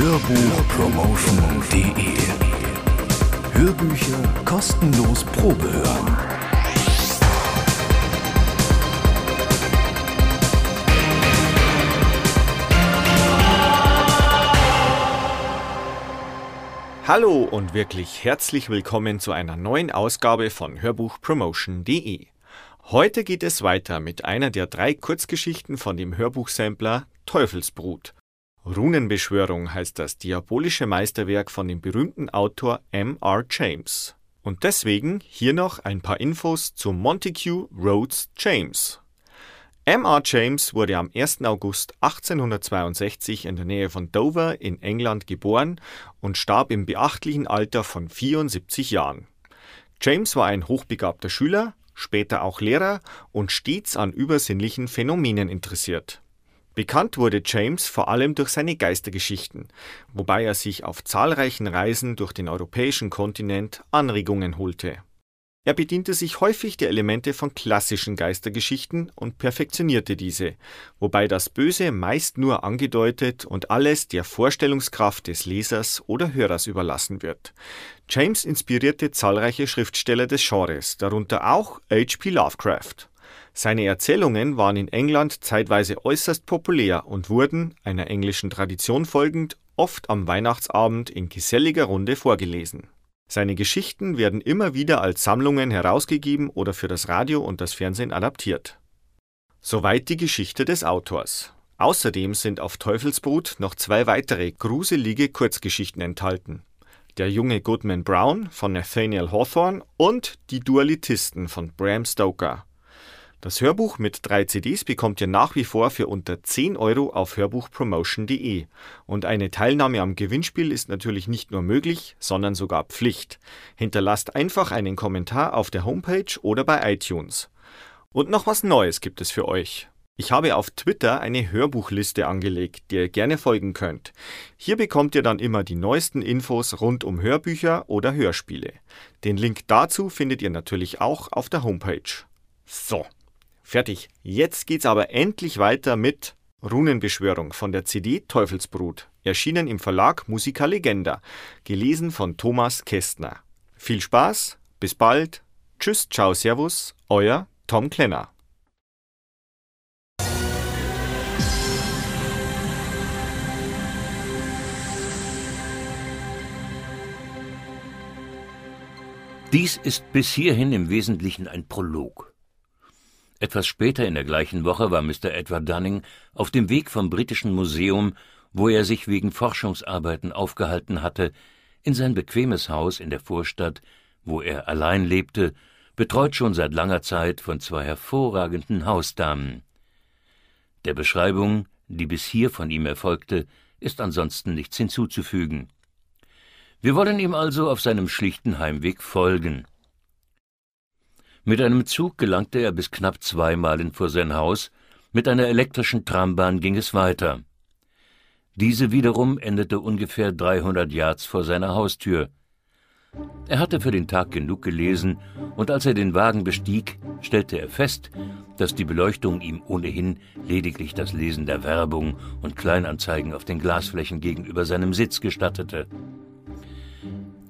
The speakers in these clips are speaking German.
Hörbuchpromotion.de Hörbücher kostenlos Probe hören. Hallo und wirklich herzlich willkommen zu einer neuen Ausgabe von Hörbuchpromotion.de. Heute geht es weiter mit einer der drei Kurzgeschichten von dem Hörbuchsampler Teufelsbrut. Runenbeschwörung heißt das diabolische Meisterwerk von dem berühmten Autor M.R. James. Und deswegen hier noch ein paar Infos zu Montague Rhodes James. M.R. James wurde am 1. August 1862 in der Nähe von Dover in England geboren und starb im beachtlichen Alter von 74 Jahren. James war ein hochbegabter Schüler, später auch Lehrer und stets an übersinnlichen Phänomenen interessiert. Bekannt wurde James vor allem durch seine Geistergeschichten, wobei er sich auf zahlreichen Reisen durch den europäischen Kontinent Anregungen holte. Er bediente sich häufig der Elemente von klassischen Geistergeschichten und perfektionierte diese, wobei das Böse meist nur angedeutet und alles der Vorstellungskraft des Lesers oder Hörers überlassen wird. James inspirierte zahlreiche Schriftsteller des Genres, darunter auch H.P. Lovecraft. Seine Erzählungen waren in England zeitweise äußerst populär und wurden, einer englischen Tradition folgend, oft am Weihnachtsabend in geselliger Runde vorgelesen. Seine Geschichten werden immer wieder als Sammlungen herausgegeben oder für das Radio und das Fernsehen adaptiert. Soweit die Geschichte des Autors. Außerdem sind auf Teufelsbrut noch zwei weitere gruselige Kurzgeschichten enthalten. Der junge Goodman Brown von Nathaniel Hawthorne und Die Dualitisten von Bram Stoker. Das Hörbuch mit drei CDs bekommt ihr nach wie vor für unter 10 Euro auf hörbuchpromotion.de. Und eine Teilnahme am Gewinnspiel ist natürlich nicht nur möglich, sondern sogar Pflicht. Hinterlasst einfach einen Kommentar auf der Homepage oder bei iTunes. Und noch was Neues gibt es für euch. Ich habe auf Twitter eine Hörbuchliste angelegt, der ihr gerne folgen könnt. Hier bekommt ihr dann immer die neuesten Infos rund um Hörbücher oder Hörspiele. Den Link dazu findet ihr natürlich auch auf der Homepage. So, Fertig. Jetzt geht's aber endlich weiter mit Runenbeschwörung von der CD Teufelsbrut, erschienen im Verlag Musica Legenda, gelesen von Thomas Kästner. Viel Spaß, bis bald, tschüss, ciao, servus, euer Tom Klenner. Dies ist bis hierhin im Wesentlichen ein Prolog. Etwas später in der gleichen Woche war Mr. Edward Dunning auf dem Weg vom Britischen Museum, wo er sich wegen Forschungsarbeiten aufgehalten hatte, in sein bequemes Haus in der Vorstadt, wo er allein lebte, betreut schon seit langer Zeit von zwei hervorragenden Hausdamen. Der Beschreibung, die bis hier von ihm erfolgte, ist ansonsten nichts hinzuzufügen. Wir wollen ihm also auf seinem schlichten Heimweg folgen. Mit einem Zug gelangte er bis knapp zwei Meilen vor sein Haus, mit einer elektrischen Trambahn ging es weiter. Diese wiederum endete ungefähr 300 Yards vor seiner Haustür. Er hatte für den Tag genug gelesen, und als er den Wagen bestieg, stellte er fest, dass die Beleuchtung ihm ohnehin lediglich das Lesen der Werbung und Kleinanzeigen auf den Glasflächen gegenüber seinem Sitz gestattete.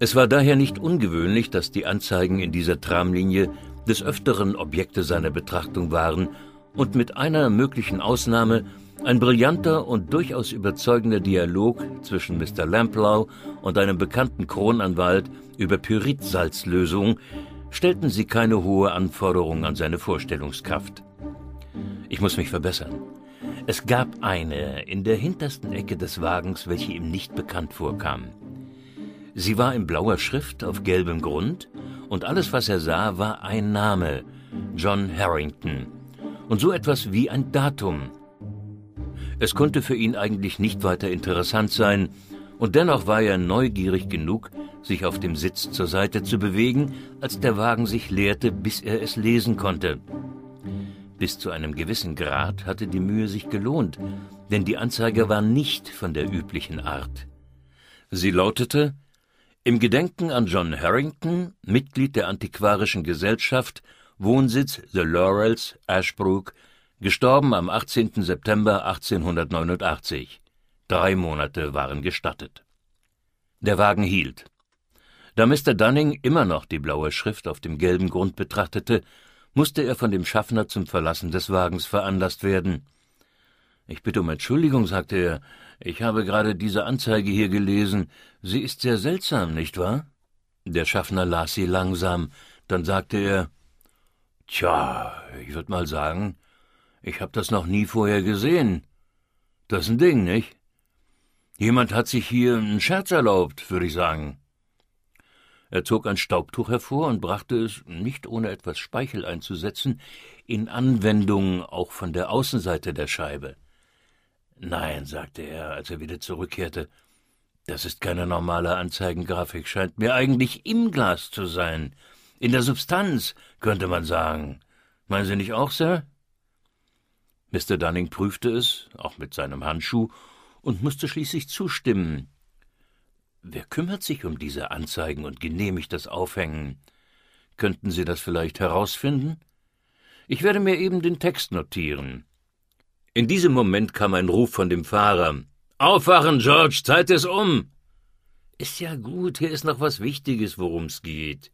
Es war daher nicht ungewöhnlich, dass die Anzeigen in dieser Tramlinie des Öfteren Objekte seiner Betrachtung waren und mit einer möglichen Ausnahme ein brillanter und durchaus überzeugender Dialog zwischen Mr. Lamplow und einem bekannten Kronanwalt über Pyritsalzlösung stellten sie keine hohe Anforderung an seine Vorstellungskraft. Ich muss mich verbessern. Es gab eine in der hintersten Ecke des Wagens, welche ihm nicht bekannt vorkam. Sie war in blauer Schrift auf gelbem Grund und alles, was er sah, war ein Name, John Harrington, und so etwas wie ein Datum. Es konnte für ihn eigentlich nicht weiter interessant sein, und dennoch war er neugierig genug, sich auf dem Sitz zur Seite zu bewegen, als der Wagen sich leerte, bis er es lesen konnte. Bis zu einem gewissen Grad hatte die Mühe sich gelohnt, denn die Anzeige war nicht von der üblichen Art. Sie lautete im Gedenken an John Harrington, Mitglied der Antiquarischen Gesellschaft, Wohnsitz The Laurels, Ashbrook, gestorben am 18. September 1889. Drei Monate waren gestattet. Der Wagen hielt. Da Mr. Dunning immer noch die blaue Schrift auf dem gelben Grund betrachtete, musste er von dem Schaffner zum Verlassen des Wagens veranlasst werden. Ich bitte um Entschuldigung, sagte er. Ich habe gerade diese Anzeige hier gelesen. Sie ist sehr seltsam, nicht wahr? Der Schaffner las sie langsam, dann sagte er Tja, ich würde mal sagen, ich habe das noch nie vorher gesehen. Das ist ein Ding, nicht? Jemand hat sich hier einen Scherz erlaubt, würde ich sagen. Er zog ein Staubtuch hervor und brachte es, nicht ohne etwas Speichel einzusetzen, in Anwendung auch von der Außenseite der Scheibe. Nein, sagte er, als er wieder zurückkehrte, das ist keine normale Anzeigengrafik, scheint mir eigentlich im Glas zu sein. In der Substanz, könnte man sagen. Meinen Sie nicht auch, Sir? Mr. Dunning prüfte es, auch mit seinem Handschuh, und musste schließlich zustimmen. Wer kümmert sich um diese Anzeigen und genehmigt das Aufhängen? Könnten Sie das vielleicht herausfinden? Ich werde mir eben den Text notieren. In diesem Moment kam ein Ruf von dem Fahrer. Aufwachen, George, Zeit ist um. Ist ja gut, hier ist noch was Wichtiges, worum's geht.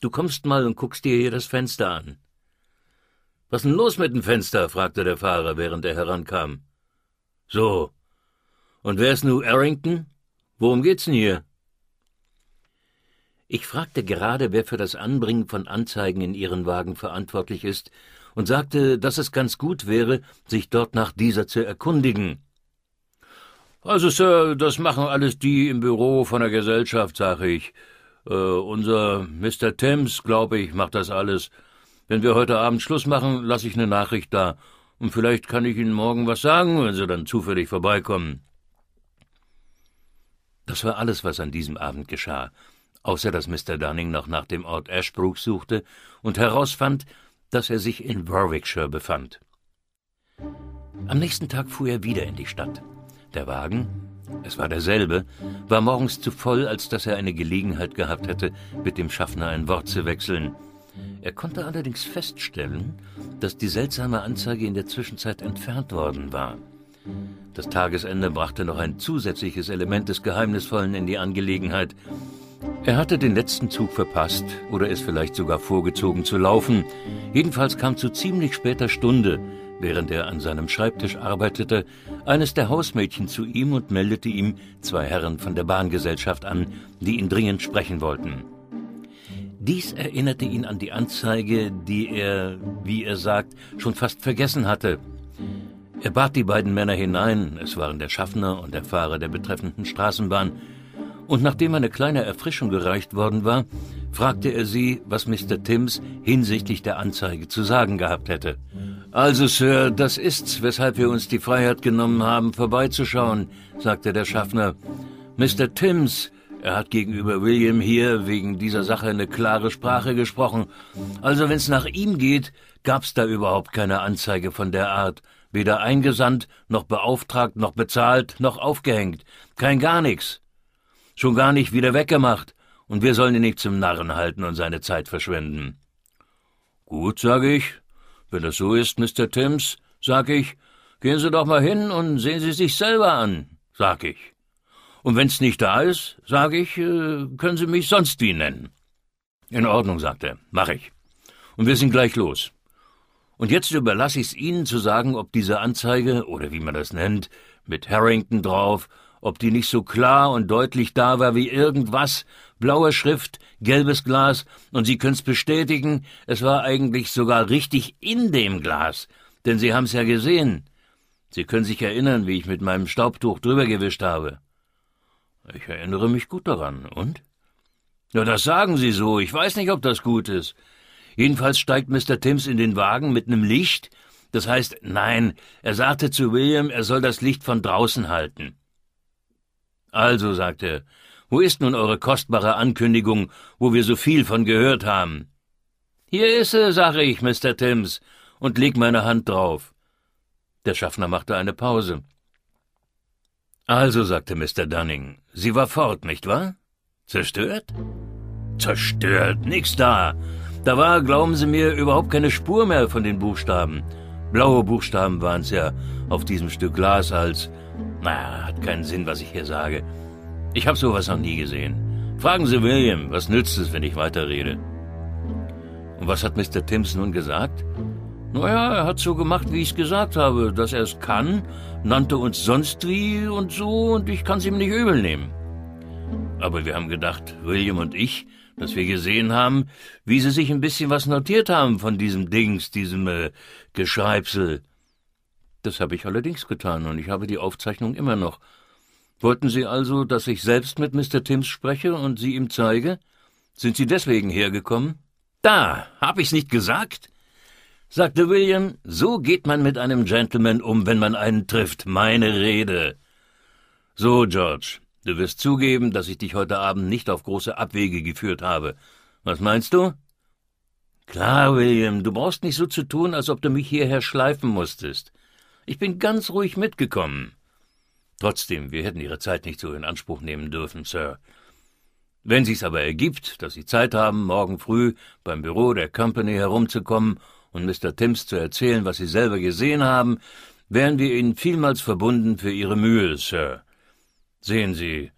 Du kommst mal und guckst dir hier das Fenster an. Was denn los mit dem Fenster? fragte der Fahrer, während er herankam. So, und wer ist nu Arrington? Worum geht's denn hier? Ich fragte gerade, wer für das Anbringen von Anzeigen in Ihren Wagen verantwortlich ist, und sagte, dass es ganz gut wäre, sich dort nach dieser zu erkundigen. Also, Sir, das machen alles die im Büro von der Gesellschaft, sage ich. Äh, unser Mr. Thames, glaube ich, macht das alles. Wenn wir heute Abend Schluss machen, lasse ich eine Nachricht da. Und vielleicht kann ich Ihnen morgen was sagen, wenn Sie dann zufällig vorbeikommen. Das war alles, was an diesem Abend geschah, außer dass Mr. Dunning noch nach dem Ort Ashbrook suchte und herausfand, dass er sich in Warwickshire befand. Am nächsten Tag fuhr er wieder in die Stadt. Der Wagen, es war derselbe, war morgens zu voll, als dass er eine Gelegenheit gehabt hätte, mit dem Schaffner ein Wort zu wechseln. Er konnte allerdings feststellen, dass die seltsame Anzeige in der Zwischenzeit entfernt worden war. Das Tagesende brachte noch ein zusätzliches Element des Geheimnisvollen in die Angelegenheit. Er hatte den letzten Zug verpasst oder ist vielleicht sogar vorgezogen zu laufen. Jedenfalls kam zu ziemlich später Stunde, während er an seinem Schreibtisch arbeitete, eines der Hausmädchen zu ihm und meldete ihm zwei Herren von der Bahngesellschaft an, die ihn dringend sprechen wollten. Dies erinnerte ihn an die Anzeige, die er, wie er sagt, schon fast vergessen hatte. Er bat die beiden Männer hinein, es waren der Schaffner und der Fahrer der betreffenden Straßenbahn, und nachdem eine kleine Erfrischung gereicht worden war, fragte er sie, was Mr. Timms hinsichtlich der Anzeige zu sagen gehabt hätte. Also, Sir, das ist's, weshalb wir uns die Freiheit genommen haben, vorbeizuschauen, sagte der Schaffner. Mr. Timms, er hat gegenüber William hier wegen dieser Sache eine klare Sprache gesprochen. Also, wenn's nach ihm geht, gab's da überhaupt keine Anzeige von der Art. Weder eingesandt, noch beauftragt, noch bezahlt, noch aufgehängt. Kein gar nix. Schon gar nicht wieder weggemacht. Und wir sollen ihn nicht zum Narren halten und seine Zeit verschwenden. Gut, sage ich. Wenn das so ist, Mr. Timms, sag ich, gehen Sie doch mal hin und sehen Sie sich selber an, sag ich. Und wenn's nicht da ist, sag ich, äh, können Sie mich sonst wie nennen. In Ordnung, sagt er, mach ich. Und wir sind gleich los. Und jetzt überlasse ich's Ihnen zu sagen, ob diese Anzeige, oder wie man das nennt, mit Harrington drauf, ob die nicht so klar und deutlich da war wie irgendwas, blaue Schrift, gelbes Glas, und Sie können's bestätigen, es war eigentlich sogar richtig in dem Glas, denn Sie haben's ja gesehen. Sie können sich erinnern, wie ich mit meinem Staubtuch drüber gewischt habe. Ich erinnere mich gut daran, und? Ja, das sagen Sie so, ich weiß nicht, ob das gut ist. Jedenfalls steigt Mr. Timms in den Wagen mit nem Licht. Das heißt, nein, er sagte zu William, er soll das Licht von draußen halten. Also, sagte er, wo ist nun eure kostbare Ankündigung, wo wir so viel von gehört haben? Hier ist sie, sage ich, Mr. Timms, und leg meine Hand drauf. Der Schaffner machte eine Pause. Also, sagte Mr. Dunning, sie war fort, nicht wahr? Zerstört? Zerstört, nix da. Da war, glauben Sie mir, überhaupt keine Spur mehr von den Buchstaben. Blaue Buchstaben waren's ja auf diesem Stück Glas als, Na, hat keinen Sinn, was ich hier sage. Ich habe sowas noch nie gesehen. Fragen Sie William, was nützt es, wenn ich weiterrede? Und was hat Mr. Timms nun gesagt? Naja, er hat so gemacht, wie ich es gesagt habe, dass er es kann, nannte uns sonst wie und so, und ich kann es ihm nicht übel nehmen. Aber wir haben gedacht, William und ich, dass wir gesehen haben, wie Sie sich ein bisschen was notiert haben von diesem Dings, diesem äh, Geschreibsel. Das habe ich allerdings getan, und ich habe die Aufzeichnung immer noch. Wollten Sie also, dass ich selbst mit Mr. Timms spreche und sie ihm zeige? Sind Sie deswegen hergekommen? Da, hab ich's nicht gesagt? sagte William, so geht man mit einem Gentleman um, wenn man einen trifft. Meine Rede. So, George, du wirst zugeben, dass ich dich heute Abend nicht auf große Abwege geführt habe. Was meinst du? Klar, William, du brauchst nicht so zu tun, als ob du mich hierher schleifen musstest. Ich bin ganz ruhig mitgekommen. Trotzdem, wir hätten Ihre Zeit nicht so in Anspruch nehmen dürfen, Sir. Wenn sich's aber ergibt, dass Sie Zeit haben, morgen früh beim Büro der Company herumzukommen und Mr. Timms zu erzählen, was Sie selber gesehen haben, wären wir Ihnen vielmals verbunden für Ihre Mühe, Sir. Sehen Sie,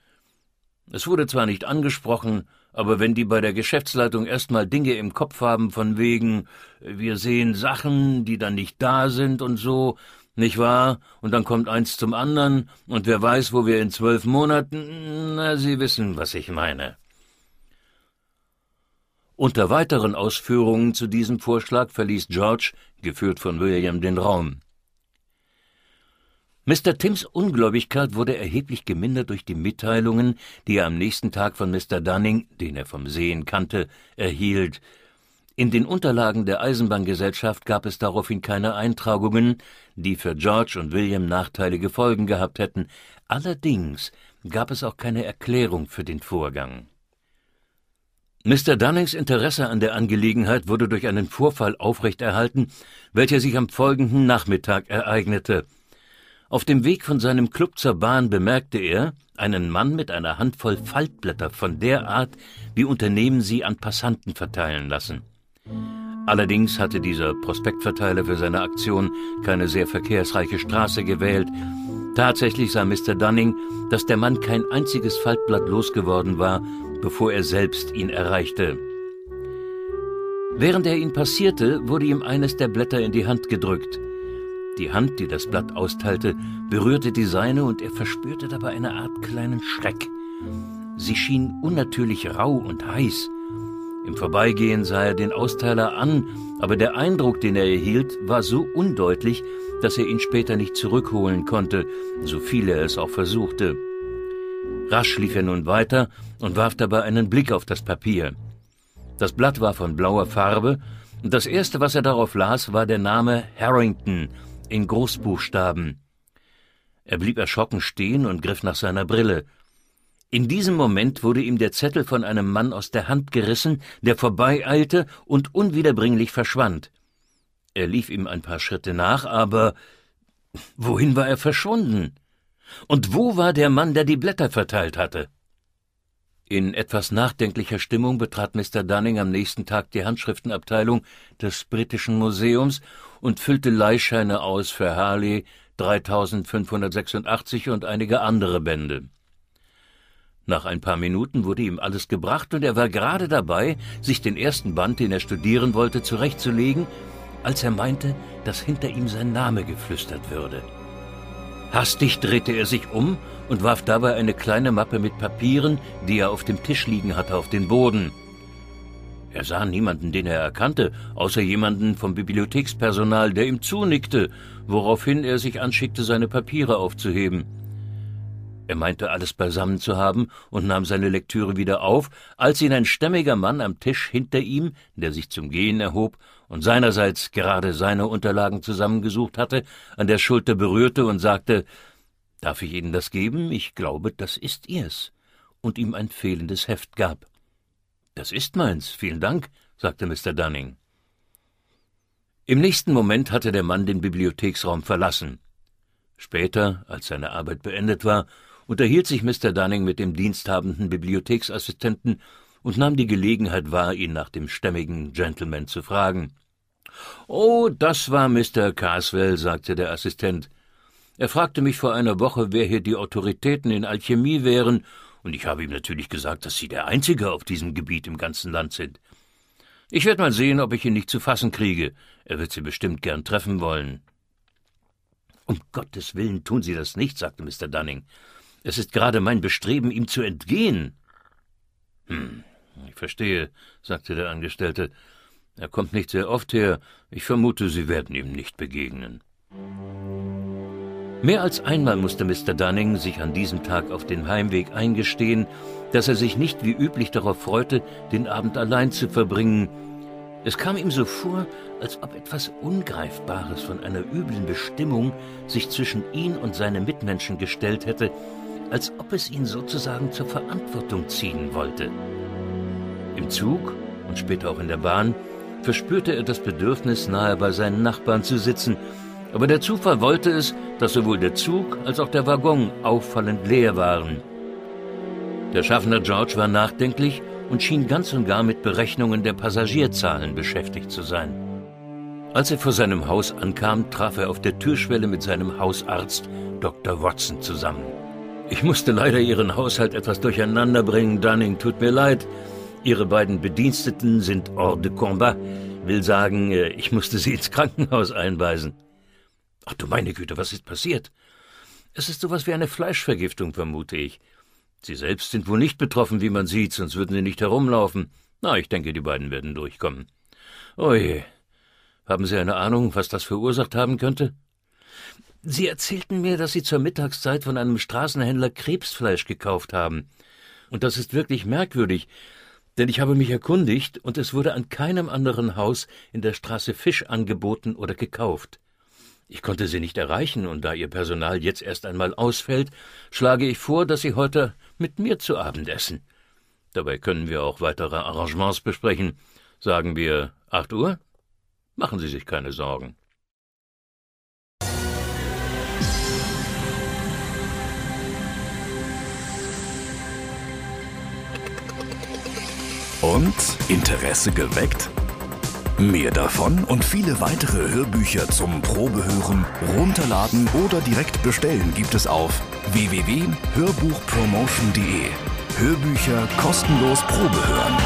es wurde zwar nicht angesprochen, aber wenn die bei der Geschäftsleitung erstmal Dinge im Kopf haben von wegen, wir sehen Sachen, die dann nicht da sind und so, nicht wahr? Und dann kommt eins zum anderen, und wer weiß, wo wir in zwölf Monaten. Na, Sie wissen, was ich meine. Unter weiteren Ausführungen zu diesem Vorschlag verließ George, geführt von William, den Raum. Mr. Timms Ungläubigkeit wurde erheblich gemindert durch die Mitteilungen, die er am nächsten Tag von Mr. Dunning, den er vom Sehen kannte, erhielt, in den Unterlagen der Eisenbahngesellschaft gab es daraufhin keine Eintragungen, die für George und William nachteilige Folgen gehabt hätten. Allerdings gab es auch keine Erklärung für den Vorgang. Mr. Dunnings Interesse an der Angelegenheit wurde durch einen Vorfall aufrechterhalten, welcher sich am folgenden Nachmittag ereignete. Auf dem Weg von seinem Club zur Bahn bemerkte er einen Mann mit einer Handvoll Faltblätter von der Art, wie Unternehmen sie an Passanten verteilen lassen. Allerdings hatte dieser Prospektverteiler für seine Aktion keine sehr verkehrsreiche Straße gewählt. Tatsächlich sah Mr. Dunning, dass der Mann kein einziges Faltblatt losgeworden war, bevor er selbst ihn erreichte. Während er ihn passierte, wurde ihm eines der Blätter in die Hand gedrückt. Die Hand, die das Blatt austeilte, berührte die seine und er verspürte dabei eine Art kleinen Schreck. Sie schien unnatürlich rau und heiß. Im Vorbeigehen sah er den Austeiler an, aber der Eindruck, den er erhielt, war so undeutlich, dass er ihn später nicht zurückholen konnte, so viel er es auch versuchte. Rasch lief er nun weiter und warf dabei einen Blick auf das Papier. Das Blatt war von blauer Farbe, und das erste, was er darauf las, war der Name Harrington in Großbuchstaben. Er blieb erschrocken stehen und griff nach seiner Brille. In diesem Moment wurde ihm der Zettel von einem Mann aus der Hand gerissen, der vorbeieilte und unwiederbringlich verschwand. Er lief ihm ein paar Schritte nach, aber wohin war er verschwunden? Und wo war der Mann, der die Blätter verteilt hatte? In etwas nachdenklicher Stimmung betrat Mr. Dunning am nächsten Tag die Handschriftenabteilung des Britischen Museums und füllte Leihscheine aus für Harley 3586 und einige andere Bände. Nach ein paar Minuten wurde ihm alles gebracht und er war gerade dabei, sich den ersten Band, den er studieren wollte, zurechtzulegen, als er meinte, dass hinter ihm sein Name geflüstert würde. Hastig drehte er sich um und warf dabei eine kleine Mappe mit Papieren, die er auf dem Tisch liegen hatte, auf den Boden. Er sah niemanden, den er erkannte, außer jemanden vom Bibliothekspersonal, der ihm zunickte, woraufhin er sich anschickte, seine Papiere aufzuheben. Er meinte alles beisammen zu haben und nahm seine Lektüre wieder auf, als ihn ein stämmiger Mann am Tisch hinter ihm, der sich zum Gehen erhob und seinerseits gerade seine Unterlagen zusammengesucht hatte, an der Schulter berührte und sagte Darf ich Ihnen das geben? Ich glaube, das ist Ihrs, und ihm ein fehlendes Heft gab. Das ist meins, vielen Dank, sagte Mr. Dunning. Im nächsten Moment hatte der Mann den Bibliotheksraum verlassen. Später, als seine Arbeit beendet war, unterhielt sich Mr. Dunning mit dem diensthabenden Bibliotheksassistenten und nahm die Gelegenheit wahr, ihn nach dem stämmigen Gentleman zu fragen. Oh, das war Mr. Carswell, sagte der Assistent. Er fragte mich vor einer Woche, wer hier die Autoritäten in Alchemie wären, und ich habe ihm natürlich gesagt, dass Sie der Einzige auf diesem Gebiet im ganzen Land sind. Ich werde mal sehen, ob ich ihn nicht zu fassen kriege. Er wird Sie bestimmt gern treffen wollen. Um Gottes Willen tun Sie das nicht, sagte Mr. Dunning. Es ist gerade mein Bestreben, ihm zu entgehen. Hm, ich verstehe, sagte der Angestellte. Er kommt nicht sehr oft her. Ich vermute, Sie werden ihm nicht begegnen. Mehr als einmal musste Mr. Dunning sich an diesem Tag auf den Heimweg eingestehen, dass er sich nicht wie üblich darauf freute, den Abend allein zu verbringen. Es kam ihm so vor, als ob etwas Ungreifbares von einer üblen Bestimmung sich zwischen ihn und seine Mitmenschen gestellt hätte, als ob es ihn sozusagen zur Verantwortung ziehen wollte. Im Zug und später auch in der Bahn verspürte er das Bedürfnis, nahe bei seinen Nachbarn zu sitzen, aber der Zufall wollte es, dass sowohl der Zug als auch der Waggon auffallend leer waren. Der Schaffner George war nachdenklich und schien ganz und gar mit Berechnungen der Passagierzahlen beschäftigt zu sein. Als er vor seinem Haus ankam, traf er auf der Türschwelle mit seinem Hausarzt Dr. Watson zusammen. Ich musste leider Ihren Haushalt etwas durcheinander bringen, Dunning, tut mir leid. Ihre beiden Bediensteten sind hors de combat, will sagen, äh, ich musste sie ins Krankenhaus einweisen. Ach du meine Güte, was ist passiert? Es ist sowas wie eine Fleischvergiftung, vermute ich. Sie selbst sind wohl nicht betroffen, wie man sieht, sonst würden sie nicht herumlaufen. Na, ich denke, die beiden werden durchkommen. Oje. Haben Sie eine Ahnung, was das verursacht haben könnte? Sie erzählten mir, dass Sie zur Mittagszeit von einem Straßenhändler Krebsfleisch gekauft haben. Und das ist wirklich merkwürdig, denn ich habe mich erkundigt, und es wurde an keinem anderen Haus in der Straße Fisch angeboten oder gekauft. Ich konnte Sie nicht erreichen, und da Ihr Personal jetzt erst einmal ausfällt, schlage ich vor, dass Sie heute mit mir zu Abend essen. Dabei können wir auch weitere Arrangements besprechen. Sagen wir acht Uhr? Machen Sie sich keine Sorgen. Und Interesse geweckt? Mehr davon und viele weitere Hörbücher zum Probehören, Runterladen oder direkt bestellen gibt es auf www.hörbuchpromotion.de. Hörbücher kostenlos Probehören.